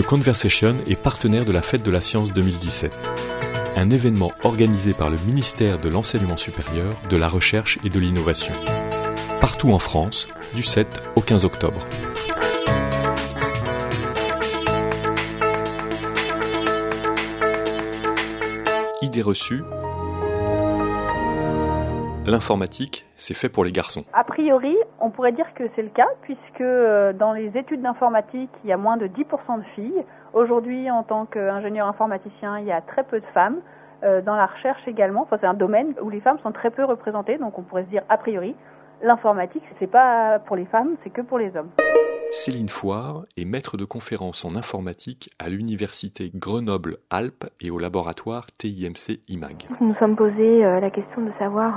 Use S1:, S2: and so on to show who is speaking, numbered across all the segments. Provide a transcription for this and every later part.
S1: The Conversation est partenaire de la Fête de la Science 2017, un événement organisé par le ministère de l'Enseignement supérieur, de la Recherche et de l'Innovation, partout en France, du 7 au 15 octobre. Idée reçue L'informatique, c'est fait pour les garçons.
S2: A priori, on pourrait dire que c'est le cas, puisque euh, dans les études d'informatique, il y a moins de 10% de filles. Aujourd'hui, en tant qu'ingénieur informaticien, il y a très peu de femmes. Euh, dans la recherche également, enfin, c'est un domaine où les femmes sont très peu représentées, donc on pourrait se dire a priori, l'informatique, c'est pas pour les femmes, c'est que pour les hommes.
S1: Céline Foire est maître de conférences en informatique à l'université Grenoble-Alpes et au laboratoire TIMC IMAG.
S3: Nous nous sommes posé euh, la question de savoir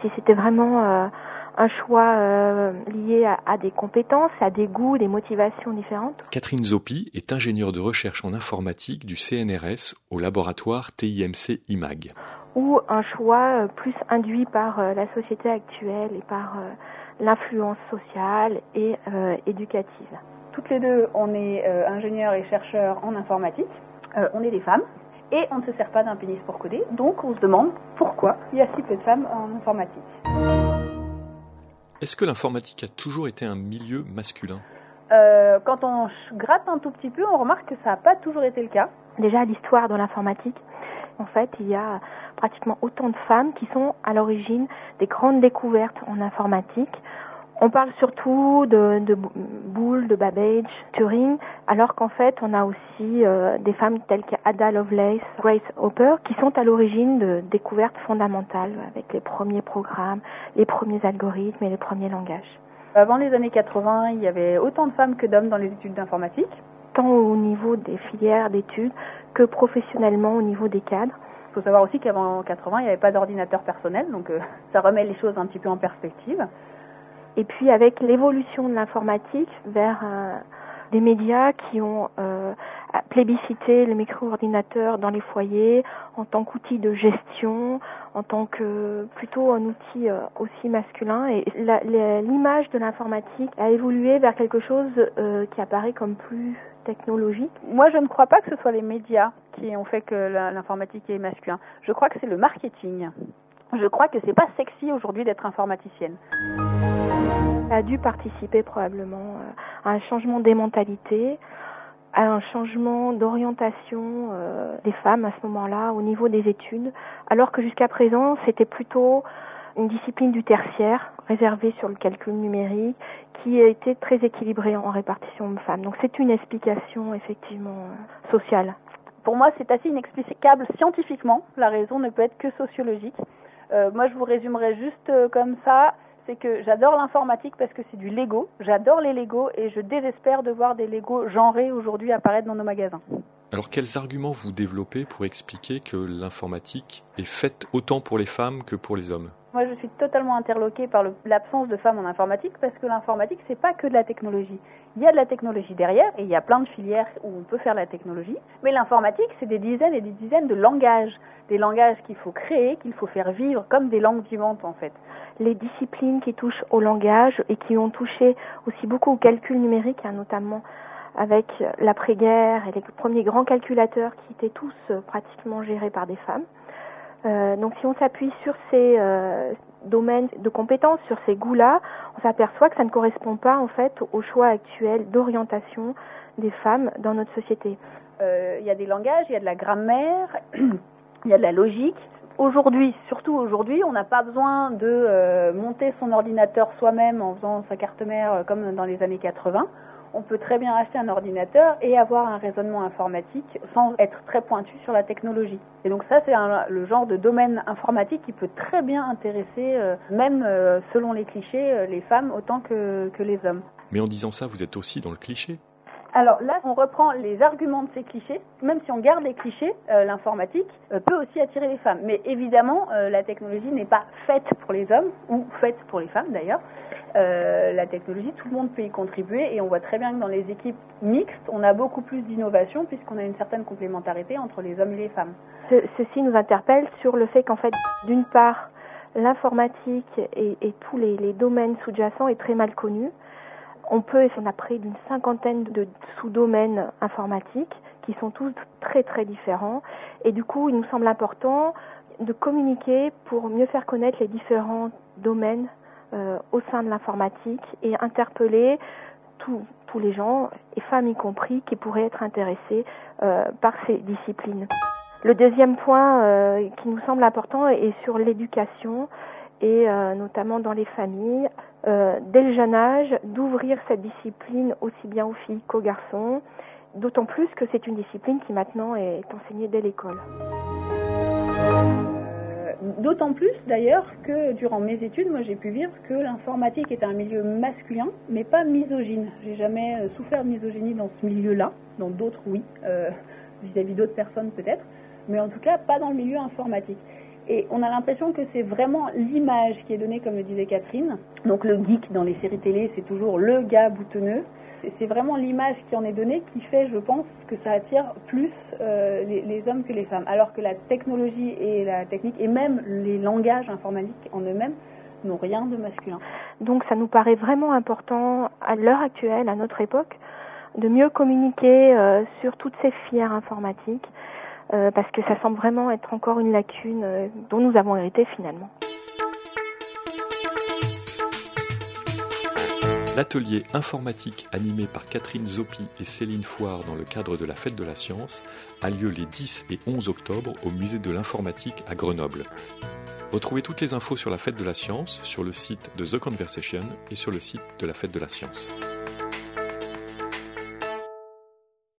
S3: si c'était vraiment euh, un choix euh, lié à, des compétences, à des goûts, des motivations différentes.
S1: Catherine Zoppi est ingénieure de recherche en informatique du CNRS au laboratoire TIMC IMAG.
S3: Ou un choix euh, plus induit par la société actuelle et par l'influence sociale et éducative.
S2: Toutes les deux, on est ingénieurs et chercheurs en informatique. on est des femmes et on ne se sert pas d'un pénis pour coder. Donc on se demande pourquoi il y a si peu de femmes en informatique.
S1: Est-ce que l'informatique a toujours été un milieu masculin?
S2: Euh, Quand on gratte un tout petit peu, on remarque que ça n'a pas toujours été le cas.
S3: Déjà, l'histoire de l'informatique, en fait, il y a pratiquement autant de femmes qui sont à l'origine des grandes découvertes en informatique. On parle surtout de, de Boole, de Babbage, Turing, alors qu'en fait, on a aussi euh, des femmes telles qu'Ada Lovelace, Grace Hopper, qui sont à l'origine de découvertes fondamentales avec les premiers programmes, les premiers algorithmes et les premiers langages.
S2: Avant les années 80, il y avait autant de femmes que d'hommes dans les études d'informatique.
S3: Tant au niveau des filières d'études que professionnellement au niveau des cadres.
S2: Il faut savoir aussi qu'avant 80, il n'y avait pas d'ordinateur personnel, donc euh, ça remet les choses un petit peu en perspective.
S3: Et puis avec l'évolution de l'informatique vers euh, des médias qui ont euh, plébiscité le micro-ordinateur dans les foyers en tant qu'outil de gestion, en tant que plutôt un outil euh, aussi masculin. Et l'image de l'informatique a évolué vers quelque chose qui apparaît comme plus technologique.
S2: Moi, je ne crois pas que ce soit les médias qui ont fait que l'informatique est masculin. Je crois que c'est le marketing. Je crois que c'est pas sexy aujourd'hui d'être informaticienne
S3: a dû participer probablement euh, à un changement des mentalités, à un changement d'orientation euh, des femmes à ce moment-là au niveau des études, alors que jusqu'à présent c'était plutôt une discipline du tertiaire réservée sur le calcul numérique qui a été très équilibrée en répartition hommes-femmes. Donc c'est une explication effectivement euh, sociale.
S2: Pour moi, c'est assez inexplicable scientifiquement. La raison ne peut être que sociologique. moi, je vous résumerai juste comme ça c'est que j'adore l'informatique parce que c'est du Lego. J'adore les Lego et je désespère de voir des Lego genrés aujourd'hui apparaître dans nos magasins.
S1: Alors quels arguments vous développez pour expliquer que l'informatique est faite autant pour les femmes que pour les hommes?
S2: Moi, je suis totalement interloquée par l'absence de femmes en informatique parce que l'informatique, c'est pas que de la technologie. Il y a de la technologie derrière et il y a plein de filières où on peut faire la technologie. Mais l'informatique, c'est des dizaines et des dizaines de langages. Des langages qu'il faut créer, qu'il faut faire vivre comme des langues vivantes, en fait.
S3: Les disciplines qui touchent au langage et qui ont touché aussi beaucoup au calcul numérique, hein, notamment avec l'après-guerre et les premiers grands calculateurs qui étaient tous euh, pratiquement gérés par des femmes. Euh, donc si on s'appuie sur ces euh, domaines de compétences, sur ces goûts-là, on s'aperçoit que ça ne correspond pas en fait au choix actuel d'orientation des femmes dans notre société.
S2: Il y a des langages, il y a de la grammaire, il y a de la logique. Aujourd'hui, surtout aujourd'hui, on n'a pas besoin de monter son ordinateur soi-même en faisant sa carte mère comme dans les années 80 on peut très bien acheter un ordinateur et avoir un raisonnement informatique sans être très pointu sur la technologie. Et donc ça, c'est le genre de domaine informatique qui peut très bien intéresser, euh, même euh, selon les clichés, euh, les femmes autant que les hommes.
S1: Mais en disant ça, vous êtes aussi dans le cliché
S2: alors là, on reprend les arguments de ces clichés. Même si on garde les clichés, l'informatique peut aussi attirer les femmes. Mais évidemment, la technologie n'est pas faite pour les hommes, ou faite pour les femmes d'ailleurs. Euh, la technologie, tout le monde peut y contribuer et on voit très bien que dans les équipes mixtes, on a beaucoup plus d'innovation puisqu'on a une certaine complémentarité entre les hommes et les femmes.
S3: ceci nous interpelle sur le fait qu'en fait, d'une part, l'informatique et, tous les, domaines sous-jacents est très mal connu. On peut, on a près d'une cinquantaine de sous-domaines informatiques qui sont tous très très différents. Et du coup, il nous semble important de communiquer pour mieux faire connaître les différents domaines euh, au sein de l'informatique et interpeller tous les gens, et femmes y compris, qui pourraient être intéressés euh, par ces disciplines. Le deuxième point euh, qui nous semble important est sur l'éducation et notamment dans les familles, dès le jeune âge, d'ouvrir cette discipline aussi bien aux filles qu'aux garçons, d'autant plus que c'est une discipline qui maintenant est enseignée dès l'école.
S2: D'autant plus d'ailleurs que durant mes études, moi j'ai pu dire que l'informatique est un milieu masculin, mais pas misogyne. J'ai jamais euh, souffert de misogynie dans ce milieu-là, dans d'autres oui, euh, vis-à-vis d'autres personnes peut-être, mais en tout cas pas dans le milieu informatique. Et on a l'impression que c'est vraiment l'image qui est donnée, comme le disait Catherine. Donc le geek dans les séries télé, c'est toujours le gars boutonneux c'est vraiment l'image qui en est donnée qui fait, je pense, que ça attire plus euh, les, hommes que les femmes. Alors que la technologie et la technique, et même les langages informatiques en eux-mêmes, n'ont rien de masculin.
S3: Donc ça nous paraît vraiment important à l'heure actuelle, à notre époque, de mieux communiquer euh, sur toutes ces filières informatiques, euh, parce que ça semble vraiment être encore une lacune dont nous avons hérité finalement.
S1: L'atelier informatique animé par Catherine Zoppi et Céline Foire dans le cadre de la Fête de la Science a lieu les 10 et 11 octobre au Musée de l'Informatique à Grenoble. Retrouvez toutes les infos sur la Fête de la Science sur le site de The Conversation et sur le site de la Fête de la Science.